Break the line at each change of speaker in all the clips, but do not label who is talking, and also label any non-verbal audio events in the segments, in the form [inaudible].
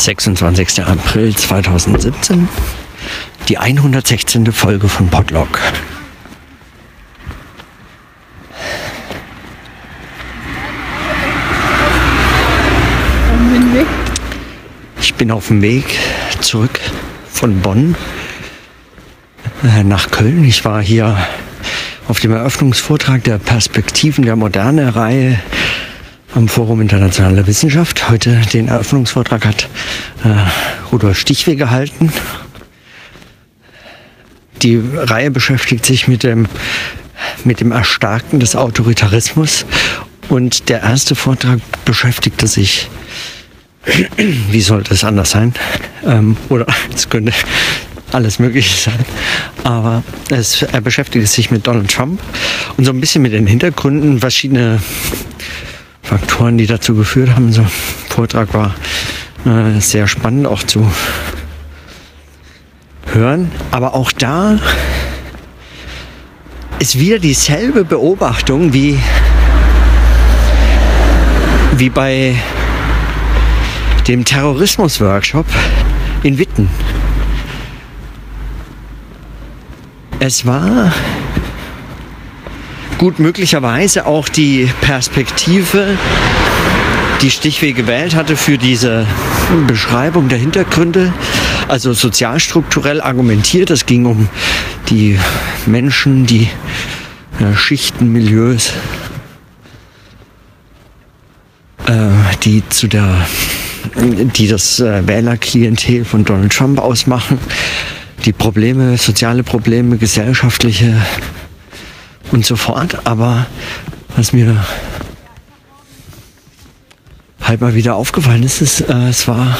26. April 2017, die 116. Folge von Podlog. Ich bin auf dem Weg zurück von Bonn äh, nach Köln. Ich war hier auf dem Eröffnungsvortrag der Perspektiven der Moderne Reihe am Forum Internationale Wissenschaft. Heute den Eröffnungsvortrag hat äh, Rudolf Stichweh gehalten. Die Reihe beschäftigt sich mit dem, mit dem Erstarken des Autoritarismus und der erste Vortrag beschäftigte sich, [clears throat] wie sollte es anders sein, ähm, oder [laughs] es könnte alles Mögliche sein, aber es, er beschäftigt sich mit Donald Trump und so ein bisschen mit den Hintergründen verschiedene Faktoren, die dazu geführt haben. So Vortrag war äh, sehr spannend auch zu hören. Aber auch da ist wieder dieselbe Beobachtung wie, wie bei dem Terrorismus-Workshop in Witten. Es war gut möglicherweise auch die Perspektive, die Stichweh gewählt hatte für diese Beschreibung der Hintergründe, also sozialstrukturell argumentiert. Es ging um die Menschen, die ja, Schichten, Milieus, äh, die zu der, die das äh, Wählerklientel von Donald Trump ausmachen, die Probleme, soziale Probleme, gesellschaftliche und so fort. Aber was mir halt mal wieder aufgefallen ist, ist äh, es war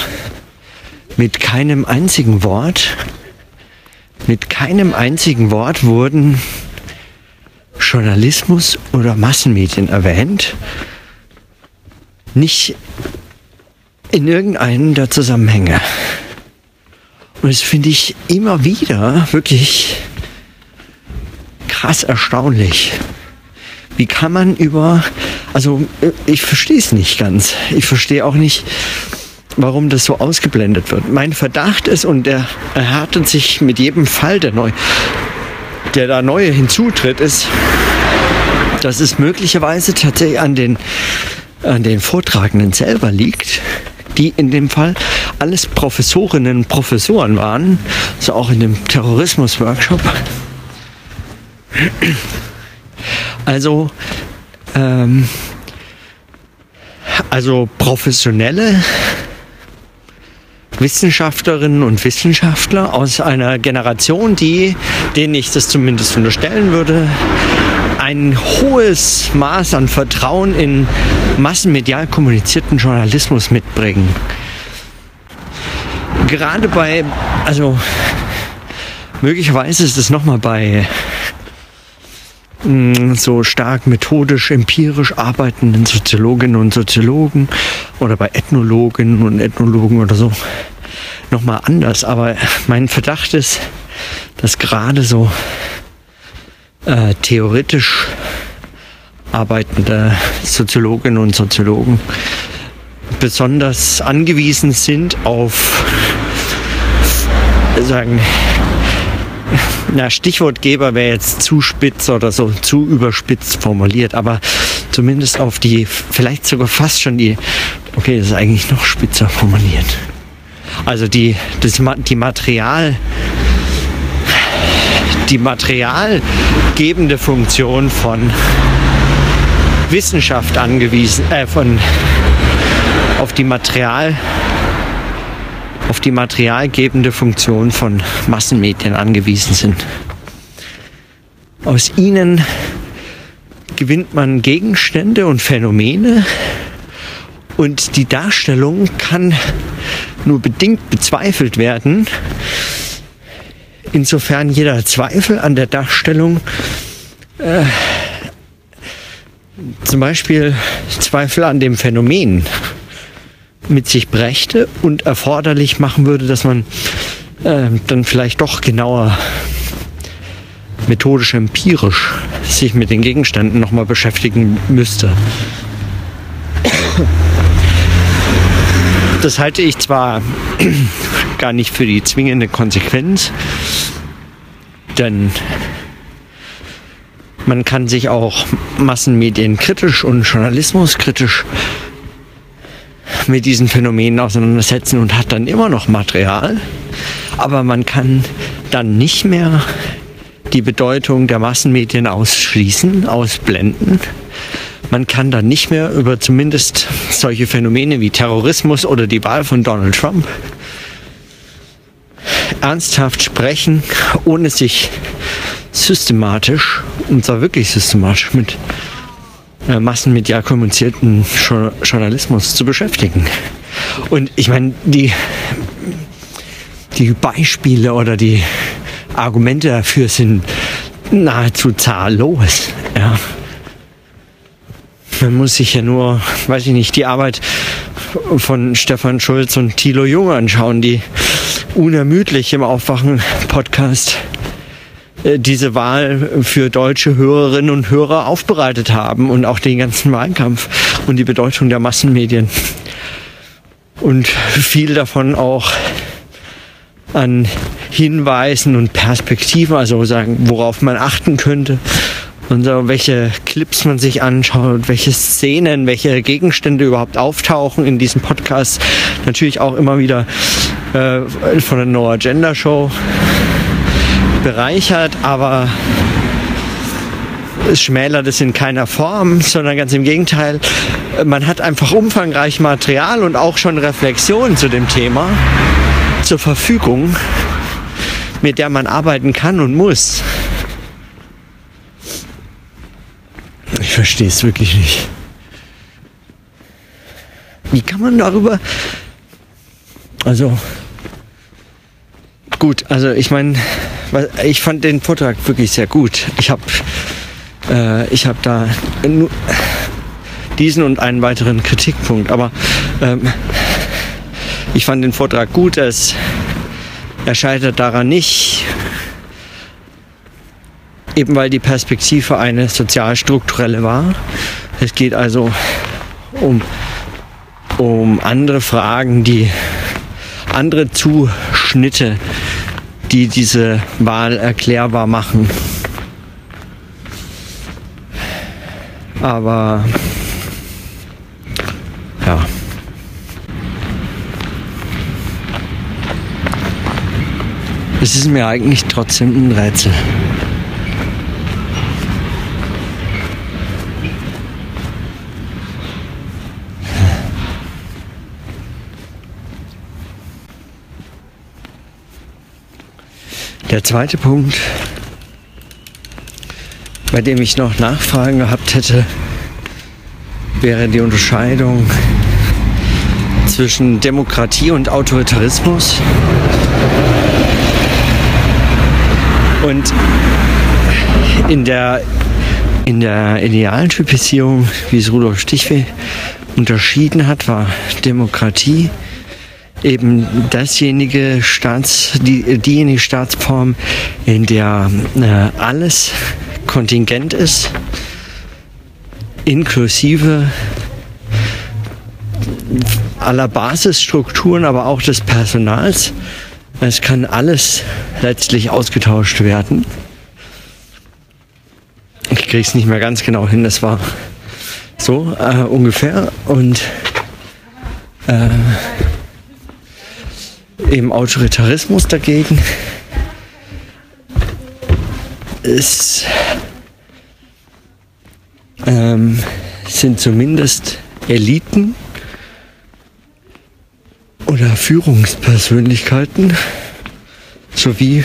mit keinem einzigen Wort, mit keinem einzigen Wort wurden Journalismus oder Massenmedien erwähnt. Nicht in irgendeinen der Zusammenhänge. Und das finde ich immer wieder wirklich krass erstaunlich. Wie kann man über, also ich verstehe es nicht ganz. Ich verstehe auch nicht, warum das so ausgeblendet wird. Mein Verdacht ist, und der erhärtet sich mit jedem Fall, der, neu, der da neue hinzutritt, ist, dass es möglicherweise tatsächlich an den, an den Vortragenden selber liegt, die in dem Fall alles Professorinnen und Professoren waren, so auch in dem Terrorismus-Workshop also, ähm, also professionelle Wissenschaftlerinnen und Wissenschaftler aus einer Generation, die, denen ich das zumindest unterstellen würde, ein hohes Maß an Vertrauen in massenmedial kommunizierten Journalismus mitbringen. Gerade bei, also möglicherweise ist es nochmal bei so stark methodisch, empirisch arbeitenden Soziologinnen und Soziologen oder bei Ethnologinnen und Ethnologen oder so nochmal anders. Aber mein Verdacht ist, dass gerade so äh, theoretisch arbeitende Soziologinnen und Soziologen besonders angewiesen sind auf sagen na, Stichwortgeber wäre jetzt zu spitz oder so zu überspitzt formuliert, aber zumindest auf die, vielleicht sogar fast schon die, okay, das ist eigentlich noch spitzer formuliert. Also die, das, die Material, die materialgebende Funktion von Wissenschaft angewiesen, äh, von auf die Material auf die materialgebende Funktion von Massenmedien angewiesen sind. Aus ihnen gewinnt man Gegenstände und Phänomene und die Darstellung kann nur bedingt bezweifelt werden, insofern jeder Zweifel an der Darstellung äh, zum Beispiel Zweifel an dem Phänomen mit sich brächte und erforderlich machen würde, dass man äh, dann vielleicht doch genauer methodisch empirisch sich mit den Gegenständen nochmal beschäftigen müsste. das halte ich zwar [clears throat] gar nicht für die zwingende Konsequenz, denn man kann sich auch Massenmedien kritisch und Journalismus kritisch mit diesen Phänomenen auseinandersetzen und hat dann immer noch Material. Aber man kann dann nicht mehr die Bedeutung der Massenmedien ausschließen, ausblenden. Man kann dann nicht mehr über zumindest solche Phänomene wie Terrorismus oder die Wahl von Donald Trump ernsthaft sprechen, ohne sich systematisch, und zwar wirklich systematisch mit äh, massenmedial kommunizierten Journalismus zu beschäftigen. Und ich meine, die, die Beispiele oder die Argumente dafür sind nahezu zahllos. Ja. Man muss sich ja nur, weiß ich nicht, die Arbeit von Stefan Schulz und Thilo Jung anschauen, die unermüdlich im Aufwachen-Podcast diese Wahl für deutsche Hörerinnen und Hörer aufbereitet haben und auch den ganzen Wahlkampf und die Bedeutung der Massenmedien. Und viel davon auch an Hinweisen und Perspektiven, also sagen, worauf man achten könnte und so, welche Clips man sich anschaut, welche Szenen, welche Gegenstände überhaupt auftauchen in diesem Podcast. Natürlich auch immer wieder äh, von der No Agenda Show bereichert, aber es schmälert es in keiner Form, sondern ganz im Gegenteil. Man hat einfach umfangreich Material und auch schon Reflexion zu dem Thema zur Verfügung, mit der man arbeiten kann und muss. Ich verstehe es wirklich nicht. Wie kann man darüber... Also gut, also ich meine, ich fand den Vortrag wirklich sehr gut. Ich habe äh, ich habe da diesen und einen weiteren Kritikpunkt, aber ähm, ich fand den Vortrag gut. Es, er scheitert daran nicht, eben weil die Perspektive eine sozialstrukturelle war. Es geht also um, um andere Fragen, die andere Zuschnitte die diese Wahl erklärbar machen. Aber ja. Es ist mir eigentlich trotzdem ein Rätsel. Der zweite Punkt, bei dem ich noch Nachfragen gehabt hätte, wäre die Unterscheidung zwischen Demokratie und Autoritarismus. Und in der, in der Idealtypisierung, wie es Rudolf Stichweh unterschieden hat, war Demokratie eben dasjenige Staats, die, diejenige Staatsform, in der äh, alles kontingent ist, inklusive aller Basisstrukturen, aber auch des Personals. Es kann alles letztlich ausgetauscht werden. Ich kriege es nicht mehr ganz genau hin, das war so äh, ungefähr. Und äh, im Autoritarismus dagegen ist, ähm, sind zumindest Eliten oder Führungspersönlichkeiten sowie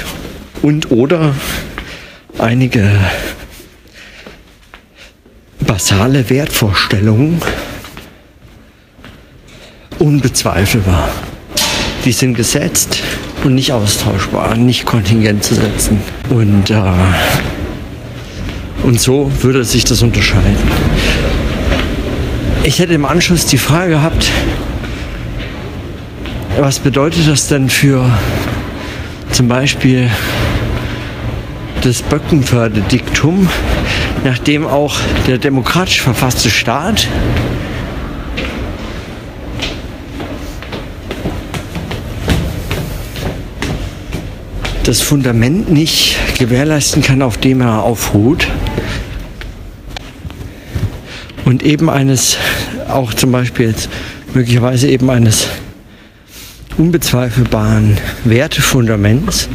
und oder einige basale Wertvorstellungen unbezweifelbar die sind gesetzt und nicht austauschbar, nicht kontingent zu setzen. Und, äh, und so würde sich das unterscheiden. Ich hätte im Anschluss die Frage gehabt, was bedeutet das denn für zum Beispiel das Böckenförde-Diktum, nachdem auch der demokratisch verfasste Staat das Fundament nicht gewährleisten kann, auf dem er aufruht. Und eben eines, auch zum Beispiel jetzt möglicherweise eben eines unbezweifelbaren Wertefundaments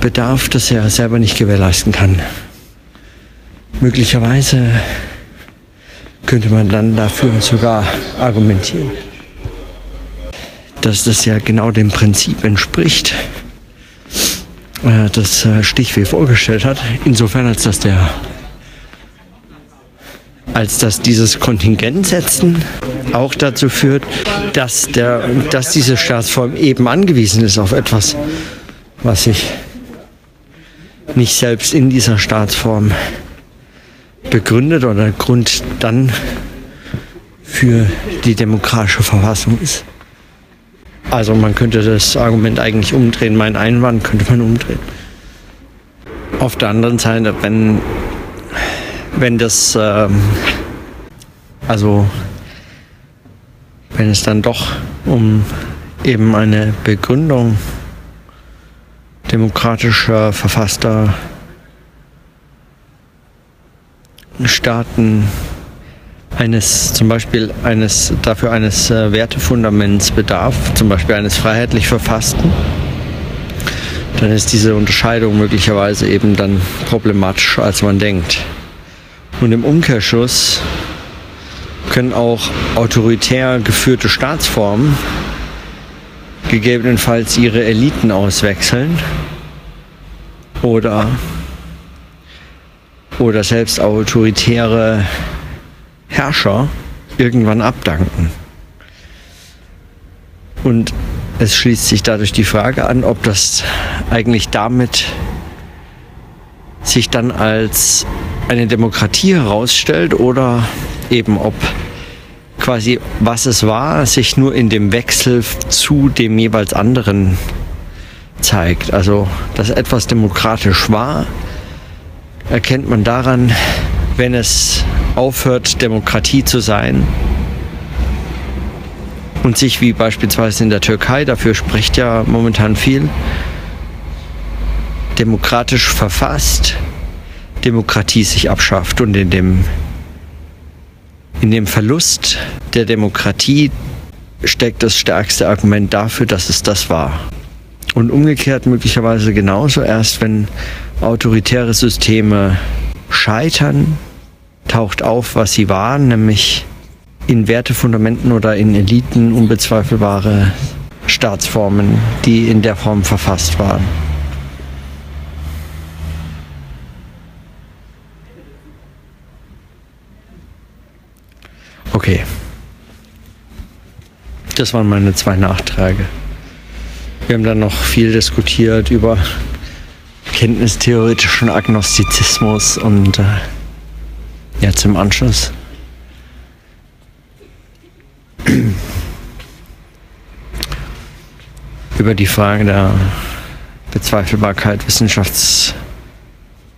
bedarf, das er selber nicht gewährleisten kann. Möglicherweise könnte man dann dafür sogar argumentieren, dass das ja genau dem Prinzip entspricht, äh, das äh, Stichweh vorgestellt hat, insofern als dass der als dass dieses Kontingent setzen auch dazu führt, dass, der, dass diese Staatsform eben angewiesen ist auf etwas, was sich nicht selbst in dieser Staatsform begründet oder Grund dann für die demokratische Verfassung ist. Also man könnte das Argument eigentlich umdrehen, mein Einwand könnte man umdrehen. Auf der anderen Seite, wenn, wenn das, ähm, also wenn es dann doch um eben eine Begründung demokratischer, verfasster Staaten eines zum Beispiel eines dafür eines äh, Wertefundaments bedarf, zum Beispiel eines freiheitlich verfassten, dann ist diese Unterscheidung möglicherweise eben dann problematischer als man denkt. Und im Umkehrschluss können auch autoritär geführte Staatsformen gegebenenfalls ihre Eliten auswechseln oder, oder selbst autoritäre Herrscher irgendwann abdanken. Und es schließt sich dadurch die Frage an, ob das eigentlich damit sich dann als eine Demokratie herausstellt oder eben ob quasi was es war, sich nur in dem Wechsel zu dem jeweils anderen zeigt. Also, dass etwas demokratisch war, erkennt man daran, wenn es aufhört, Demokratie zu sein und sich wie beispielsweise in der Türkei, dafür spricht ja momentan viel, demokratisch verfasst, Demokratie sich abschafft und in dem in dem Verlust der Demokratie steckt das stärkste Argument dafür, dass es das war. Und umgekehrt möglicherweise genauso erst, wenn autoritäre Systeme scheitern, taucht auf, was sie waren, nämlich in Wertefundamenten oder in Eliten unbezweifelbare Staatsformen, die in der Form verfasst waren. Okay. Das waren meine zwei Nachträge. Wir haben dann noch viel diskutiert über kenntnistheoretischen Agnostizismus und äh, jetzt im Anschluss. Über die Frage der Bezweifelbarkeit Wissenschafts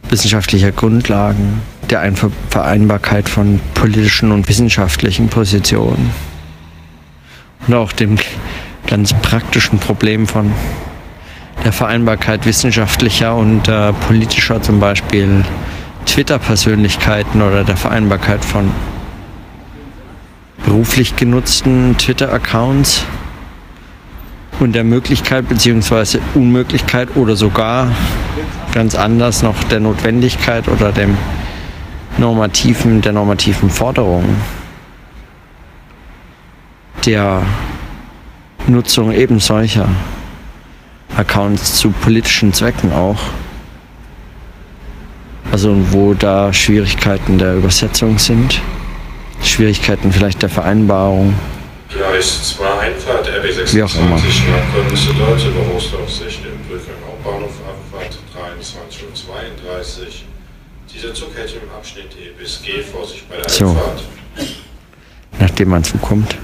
wissenschaftlicher Grundlagen, der Vereinbarkeit von politischen und wissenschaftlichen Positionen und auch dem ganz praktischen Problem von der Vereinbarkeit wissenschaftlicher und äh, politischer, zum Beispiel Twitter-Persönlichkeiten oder der Vereinbarkeit von beruflich genutzten Twitter-Accounts und der Möglichkeit bzw. Unmöglichkeit oder sogar ganz anders noch der Notwendigkeit oder dem normativen, der normativen Forderung der Nutzung eben solcher Accounts zu politischen Zwecken auch. Also wo da Schwierigkeiten der Übersetzung sind, Schwierigkeiten vielleicht der Vereinbarung.
Gleis 2 Einfahrt RB 26
Wie auch immer.
Köln-Düsseldorf über Rostock-Sicht im Brücken Hauptbahnhof Abfahrt 23.32 Uhr. Dieser Zug hätte im Abschnitt E bis G vor sich bei der
So.
Einfahrt.
nachdem man zukommt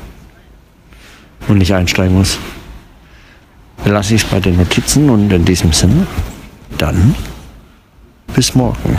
und nicht einsteigen muss. Lasse ich es bei den Notizen und in diesem Sinne, dann bis morgen.